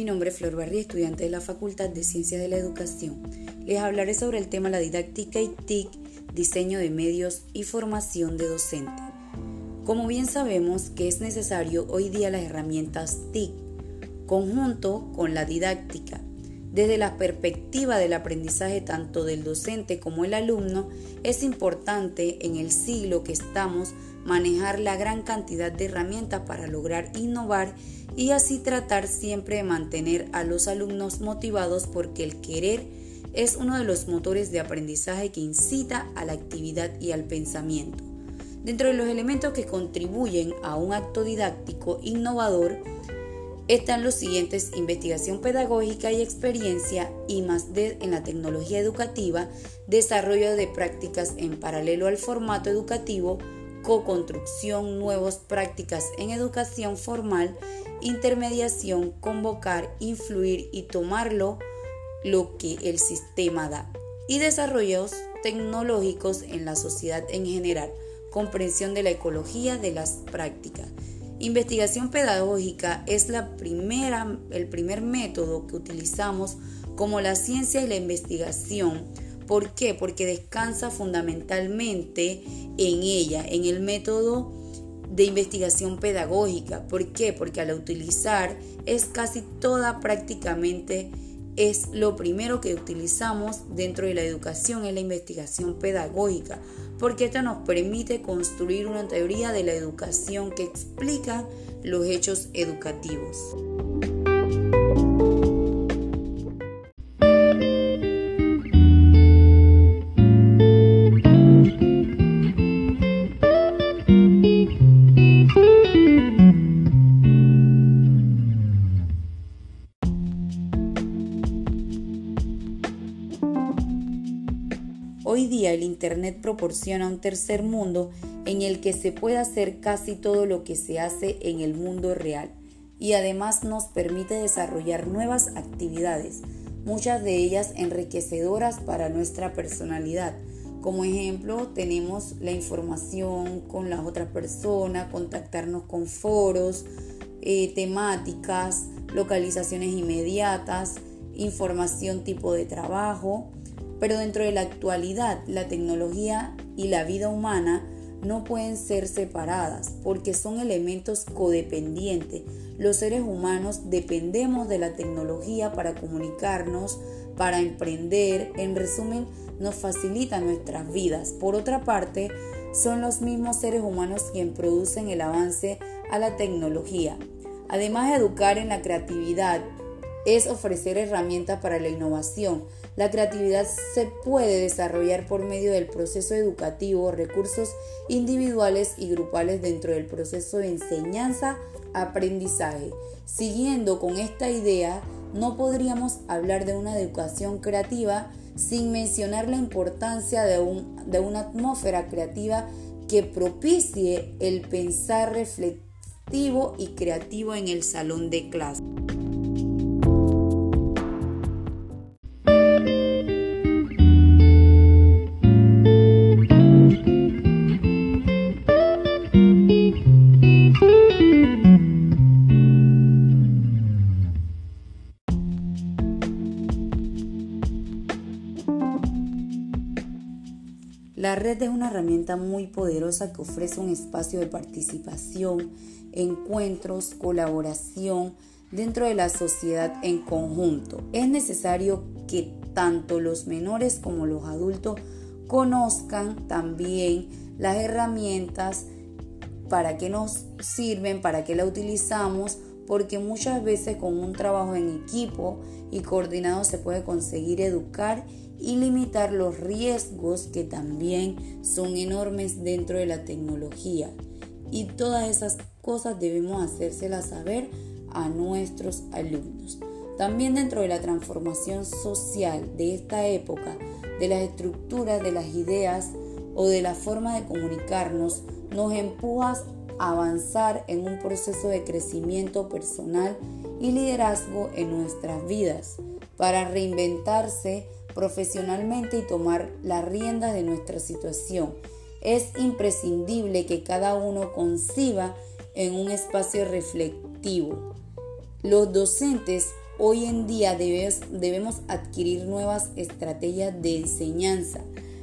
Mi nombre es Flor Barri, estudiante de la Facultad de Ciencias de la Educación. Les hablaré sobre el tema la didáctica y TIC, diseño de medios y formación de docente. Como bien sabemos que es necesario hoy día las herramientas TIC, conjunto con la didáctica. Desde la perspectiva del aprendizaje tanto del docente como el alumno, es importante en el siglo que estamos manejar la gran cantidad de herramientas para lograr innovar y así tratar siempre de mantener a los alumnos motivados porque el querer es uno de los motores de aprendizaje que incita a la actividad y al pensamiento. Dentro de los elementos que contribuyen a un acto didáctico innovador están los siguientes investigación pedagógica y experiencia y más de en la tecnología educativa, desarrollo de prácticas en paralelo al formato educativo, co-construcción, nuevas prácticas en educación formal, intermediación, convocar, influir y tomarlo lo que el sistema da. Y desarrollos tecnológicos en la sociedad en general, comprensión de la ecología de las prácticas. Investigación pedagógica es la primera, el primer método que utilizamos como la ciencia y la investigación ¿Por qué? Porque descansa fundamentalmente en ella, en el método de investigación pedagógica. ¿Por qué? Porque al utilizar es casi toda prácticamente es lo primero que utilizamos dentro de la educación, es la investigación pedagógica, porque esto nos permite construir una teoría de la educación que explica los hechos educativos. Hoy día el Internet proporciona un tercer mundo en el que se puede hacer casi todo lo que se hace en el mundo real y además nos permite desarrollar nuevas actividades, muchas de ellas enriquecedoras para nuestra personalidad. Como ejemplo, tenemos la información con las otras personas, contactarnos con foros, eh, temáticas, localizaciones inmediatas, información tipo de trabajo, pero dentro de la actualidad, la tecnología y la vida humana no pueden ser separadas porque son elementos codependientes. Los seres humanos dependemos de la tecnología para comunicarnos, para emprender, en resumen, nos facilita nuestras vidas. Por otra parte, son los mismos seres humanos quienes producen el avance a la tecnología. Además de educar en la creatividad, es ofrecer herramientas para la innovación, la creatividad se puede desarrollar por medio del proceso educativo, recursos individuales y grupales dentro del proceso de enseñanza-aprendizaje. Siguiendo con esta idea, no podríamos hablar de una educación creativa sin mencionar la importancia de, de una atmósfera creativa que propicie el pensar reflexivo y creativo en el salón de clase. Es una herramienta muy poderosa que ofrece un espacio de participación, encuentros, colaboración dentro de la sociedad en conjunto. Es necesario que tanto los menores como los adultos conozcan también las herramientas, para qué nos sirven, para qué la utilizamos, porque muchas veces con un trabajo en equipo y coordinado se puede conseguir educar y limitar los riesgos que también son enormes dentro de la tecnología. Y todas esas cosas debemos hacérselas saber a nuestros alumnos. También dentro de la transformación social de esta época, de las estructuras, de las ideas o de la forma de comunicarnos, nos empujas avanzar en un proceso de crecimiento personal y liderazgo en nuestras vidas para reinventarse profesionalmente y tomar la rienda de nuestra situación. Es imprescindible que cada uno conciba en un espacio reflectivo. Los docentes hoy en día debemos adquirir nuevas estrategias de enseñanza,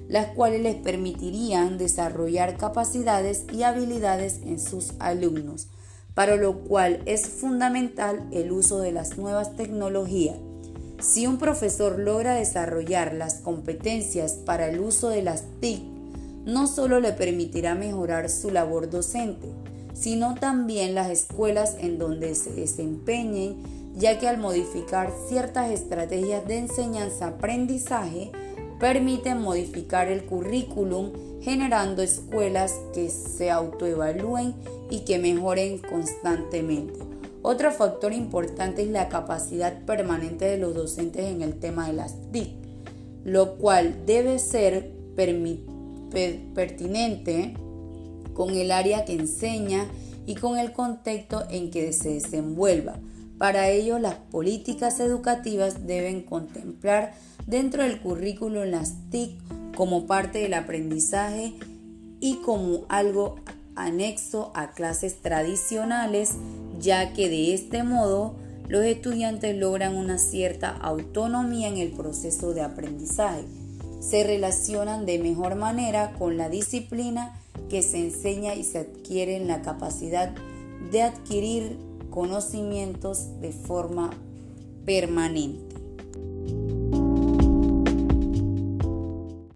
las cuales les permitirían desarrollar capacidades y habilidades en sus alumnos, para lo cual es fundamental el uso de las nuevas tecnologías. Si un profesor logra desarrollar las competencias para el uso de las TIC, no solo le permitirá mejorar su labor docente, sino también las escuelas en donde se desempeñen, ya que al modificar ciertas estrategias de enseñanza-aprendizaje, permiten modificar el currículum generando escuelas que se autoevalúen y que mejoren constantemente. Otro factor importante es la capacidad permanente de los docentes en el tema de las TIC, lo cual debe ser pertinente con el área que enseña y con el contexto en que se desenvuelva. Para ello, las políticas educativas deben contemplar dentro del currículo las TIC como parte del aprendizaje y como algo anexo a clases tradicionales, ya que de este modo los estudiantes logran una cierta autonomía en el proceso de aprendizaje. Se relacionan de mejor manera con la disciplina que se enseña y se adquiere en la capacidad de adquirir conocimientos de forma permanente.